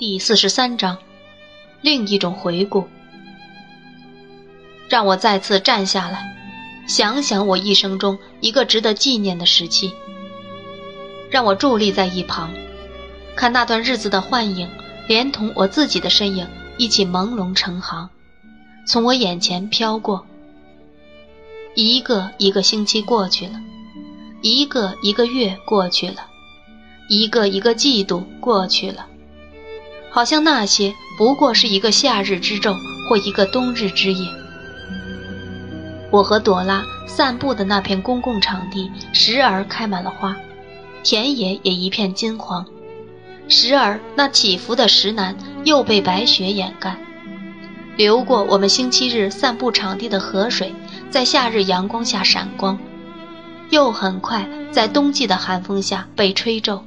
第四十三章，另一种回顾。让我再次站下来，想想我一生中一个值得纪念的时期。让我伫立在一旁，看那段日子的幻影，连同我自己的身影一起朦胧成行，从我眼前飘过。一个一个星期过去了，一个一个月过去了，一个一个季度过去了，好像那些不过是一个夏日之昼或一个冬日之夜。我和朵拉散步的那片公共场地，时而开满了花，田野也一片金黄；时而那起伏的石楠又被白雪掩盖。流过我们星期日散步场地的河水。在夏日阳光下闪光，又很快在冬季的寒风下被吹皱，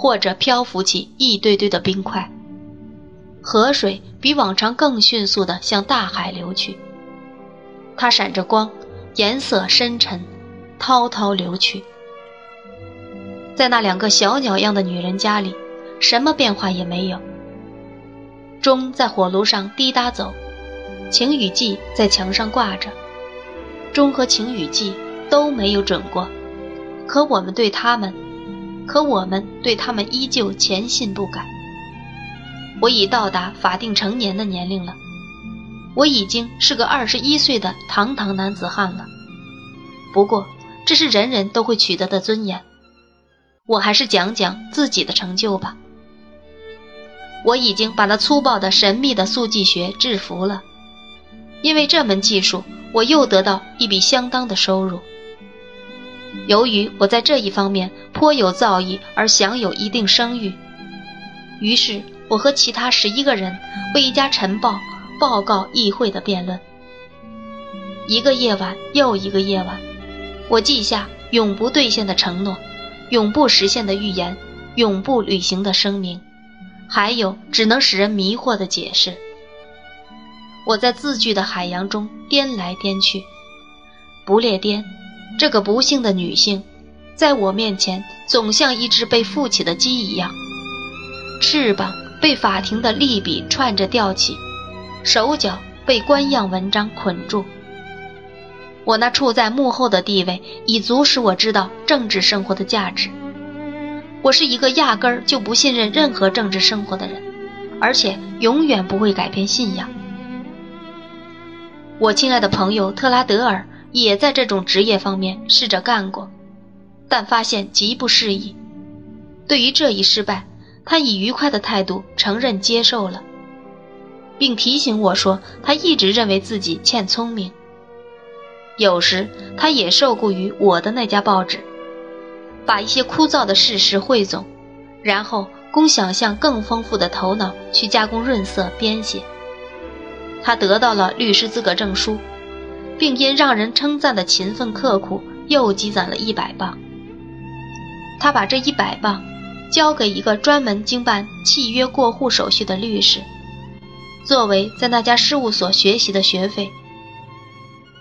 或者漂浮起一堆堆的冰块。河水比往常更迅速地向大海流去，它闪着光，颜色深沉，滔滔流去。在那两个小鸟样的女人家里，什么变化也没有。钟在火炉上滴答走。晴雨季在墙上挂着，钟和晴雨季都没有准过，可我们对他们，可我们对他们依旧虔信不改。我已到达法定成年的年龄了，我已经是个二十一岁的堂堂男子汉了。不过，这是人人都会取得的尊严。我还是讲讲自己的成就吧。我已经把那粗暴的神秘的速记学制服了。因为这门技术，我又得到一笔相当的收入。由于我在这一方面颇有造诣而享有一定声誉，于是我和其他十一个人为一家晨报报告议会的辩论。一个夜晚又一个夜晚，我记下永不兑现的承诺，永不实现的预言，永不履行的声明，还有只能使人迷惑的解释。我在字句的海洋中颠来颠去，不列颠，这个不幸的女性，在我面前总像一只被负起的鸡一样，翅膀被法庭的利笔串着吊起，手脚被官样文章捆住。我那处在幕后的地位，已足使我知道政治生活的价值。我是一个压根儿就不信任任何政治生活的人，而且永远不会改变信仰。我亲爱的朋友特拉德尔也在这种职业方面试着干过，但发现极不适宜。对于这一失败，他以愉快的态度承认接受了，并提醒我说，他一直认为自己欠聪明。有时他也受雇于我的那家报纸，把一些枯燥的事实汇总，然后供想象更丰富的头脑去加工润色编写。他得到了律师资格证书，并因让人称赞的勤奋刻苦，又积攒了一百磅。他把这一百磅交给一个专门经办契约过户手续的律师，作为在那家事务所学习的学费。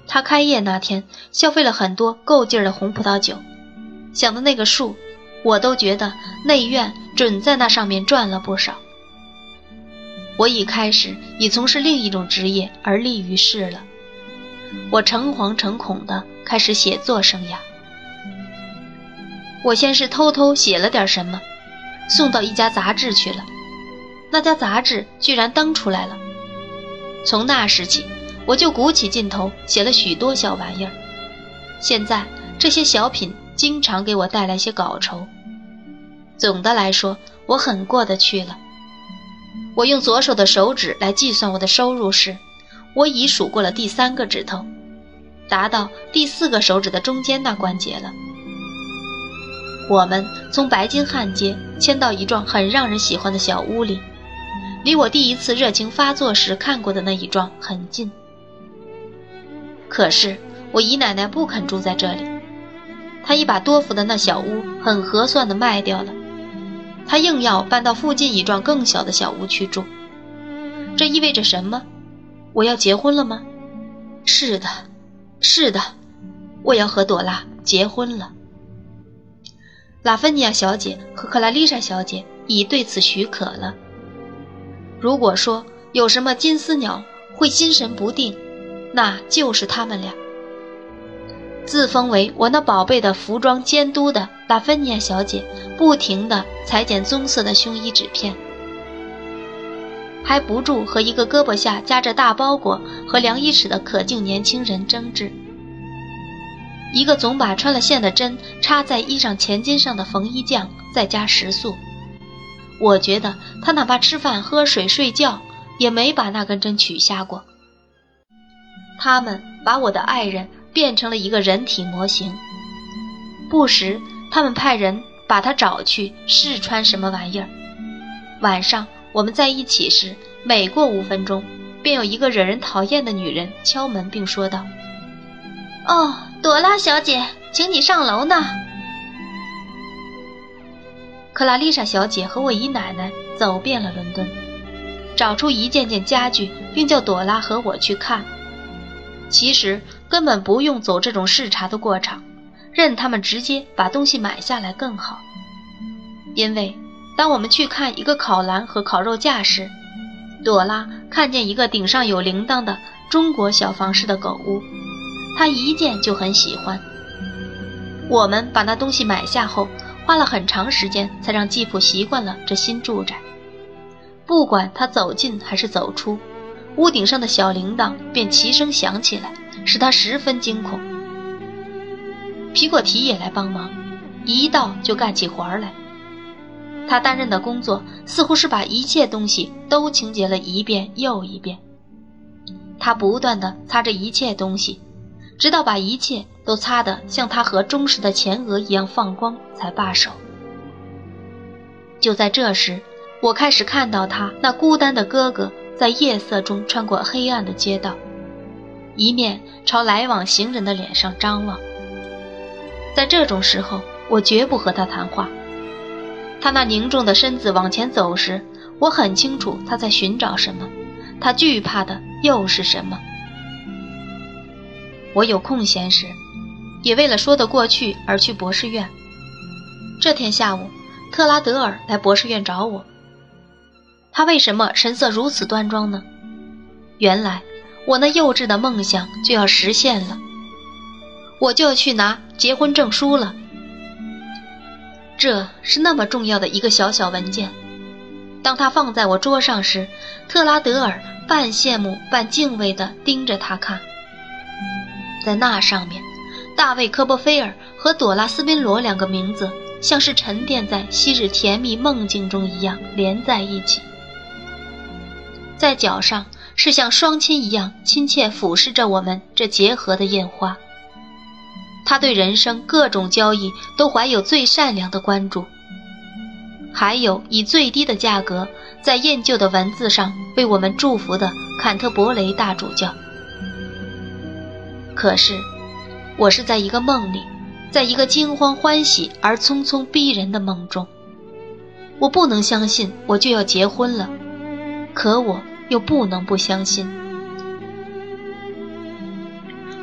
他开业那天消费了很多够劲儿的红葡萄酒，想的那个数，我都觉得内院准在那上面赚了不少。我已开始以从事另一种职业而立于世了。我诚惶诚恐地开始写作生涯。我先是偷偷写了点什么，送到一家杂志去了。那家杂志居然登出来了。从那时起，我就鼓起劲头写了许多小玩意儿。现在这些小品经常给我带来些稿酬。总的来说，我很过得去了。我用左手的手指来计算我的收入时，我已数过了第三个指头，达到第四个手指的中间那关节了。我们从白金汉街迁到一幢很让人喜欢的小屋里，离我第一次热情发作时看过的那一幢很近。可是我姨奶奶不肯住在这里，她已把多福的那小屋很合算的卖掉了。他硬要搬到附近一幢更小的小屋去住，这意味着什么？我要结婚了吗？是的，是的，我要和朵拉结婚了。拉芬尼亚小姐和克拉丽莎小姐已对此许可了。如果说有什么金丝鸟会心神不定，那就是他们俩。自封为我那宝贝的服装监督的拉芬尼亚小姐，不停地裁剪棕色的胸衣纸片，还不住和一个胳膊下夹着大包裹和量衣尺的可敬年轻人争执。一个总把穿了线的针插在衣裳前襟上的缝衣匠在加食宿。我觉得他哪怕吃饭、喝水、睡觉，也没把那根针取下过。他们把我的爱人变成了一个人体模型。不时，他们派人把他找去试穿什么玩意儿。晚上我们在一起时，每过五分钟，便有一个惹人讨厌的女人敲门，并说道：“哦，朵拉小姐，请你上楼呢。”克拉丽莎小姐和我姨奶奶走遍了伦敦，找出一件件家具，并叫朵拉和我去看。其实根本不用走这种视察的过程，任他们直接把东西买下来更好。因为当我们去看一个烤篮和烤肉架时，朵拉看见一个顶上有铃铛的中国小房式的狗屋，她一见就很喜欢。我们把那东西买下后。花了很长时间才让继父习惯了这新住宅。不管他走进还是走出，屋顶上的小铃铛便齐声响起来，使他十分惊恐。皮果提也来帮忙，一到就干起活来。他担任的工作似乎是把一切东西都清洁了一遍又一遍。他不断地擦着一切东西。直到把一切都擦得像他和忠实的前额一样放光，才罢手。就在这时，我开始看到他那孤单的哥哥在夜色中穿过黑暗的街道，一面朝来往行人的脸上张望。在这种时候，我绝不和他谈话。他那凝重的身子往前走时，我很清楚他在寻找什么，他惧怕的又是什么。我有空闲时，也为了说得过去而去博士院。这天下午，特拉德尔来博士院找我。他为什么神色如此端庄呢？原来我那幼稚的梦想就要实现了，我就要去拿结婚证书了。这是那么重要的一个小小文件。当他放在我桌上时，特拉德尔半羡慕半敬畏地盯着他看。在那上面，大卫·科波菲尔和朵拉·斯宾罗两个名字像是沉淀在昔日甜蜜梦境中一样连在一起。在脚上是像双亲一样亲切俯视着我们这结合的印花。他对人生各种交易都怀有最善良的关注，还有以最低的价格在印旧的文字上为我们祝福的坎特伯雷大主教。可是，我是在一个梦里，在一个惊慌欢喜而匆匆逼人的梦中。我不能相信我就要结婚了，可我又不能不相信。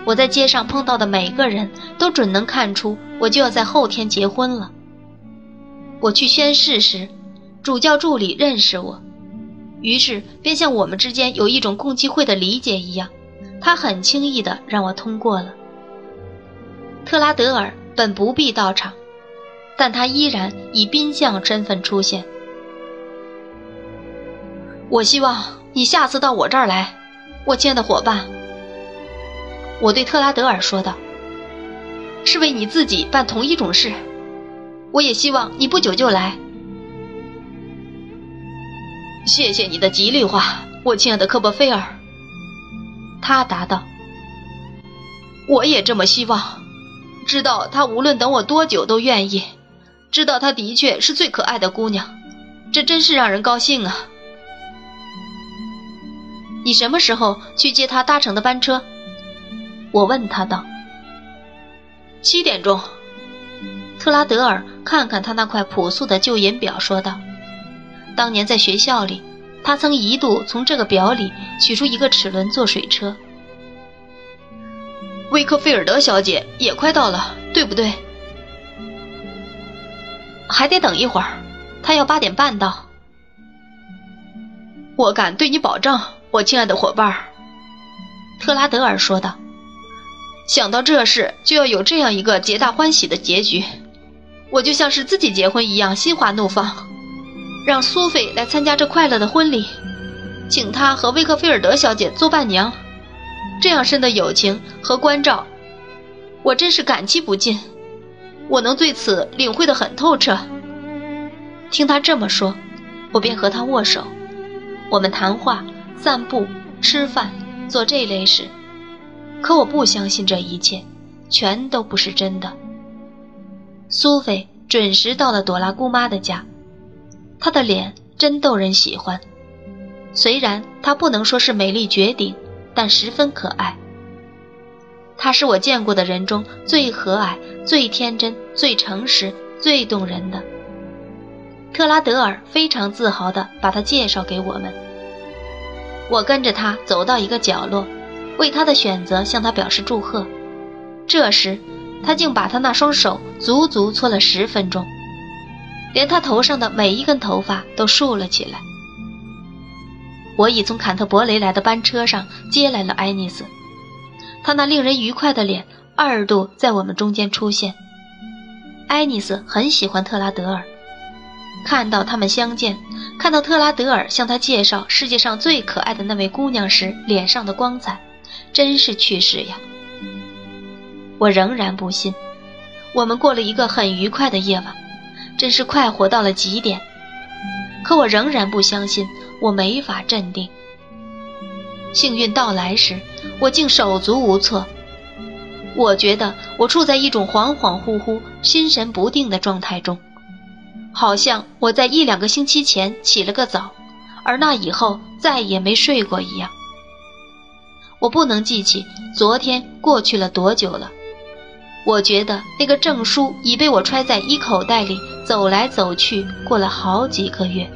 我在街上碰到的每个人都准能看出我就要在后天结婚了。我去宣誓时，主教助理认识我，于是便像我们之间有一种共济会的理解一样。他很轻易地让我通过了。特拉德尔本不必到场，但他依然以宾相身份出现。我希望你下次到我这儿来，我亲爱的伙伴。我对特拉德尔说道：“是为你自己办同一种事。我也希望你不久就来。”谢谢你的吉利话，我亲爱的科波菲尔。他答道：“我也这么希望，知道他无论等我多久都愿意，知道他的确是最可爱的姑娘，这真是让人高兴啊！你什么时候去接他搭乘的班车？”我问他道。“七点钟。”特拉德尔看看他那块朴素的旧银表，说道：“当年在学校里。”他曾一度从这个表里取出一个齿轮做水车。威克菲尔德小姐也快到了，对不对？还得等一会儿，她要八点半到。我敢对你保证，我亲爱的伙伴。”特拉德尔说道。“想到这事就要有这样一个皆大欢喜的结局，我就像是自己结婚一样心花怒放。让苏菲来参加这快乐的婚礼，请她和威克菲尔德小姐做伴娘。这样深的友情和关照，我真是感激不尽。我能对此领会的很透彻。”听他这么说，我便和他握手。我们谈话、散步、吃饭，做这类事。可我不相信这一切，全都不是真的。苏菲准时到了朵拉姑妈的家，她的脸真逗人喜欢。虽然她不能说是美丽绝顶，但十分可爱。她是我见过的人中最和蔼、最天真、最诚实、最动人的。特拉德尔非常自豪地把她介绍给我们。我跟着他走到一个角落，为他的选择向他表示祝贺。这时，他竟把他那双手足足搓了十分钟，连他头上的每一根头发都竖了起来。我已从坎特伯雷来的班车上接来了爱丽丝，她那令人愉快的脸二度在我们中间出现。爱丽丝很喜欢特拉德尔。看到他们相见，看到特拉德尔向他介绍世界上最可爱的那位姑娘时，脸上的光彩，真是趣事呀！我仍然不信。我们过了一个很愉快的夜晚，真是快活到了极点。可我仍然不相信，我没法镇定。幸运到来时，我竟手足无措。我觉得我处在一种恍恍惚惚、心神不定的状态中。好像我在一两个星期前起了个早，而那以后再也没睡过一样。我不能记起昨天过去了多久了。我觉得那个证书已被我揣在衣口袋里走来走去，过了好几个月。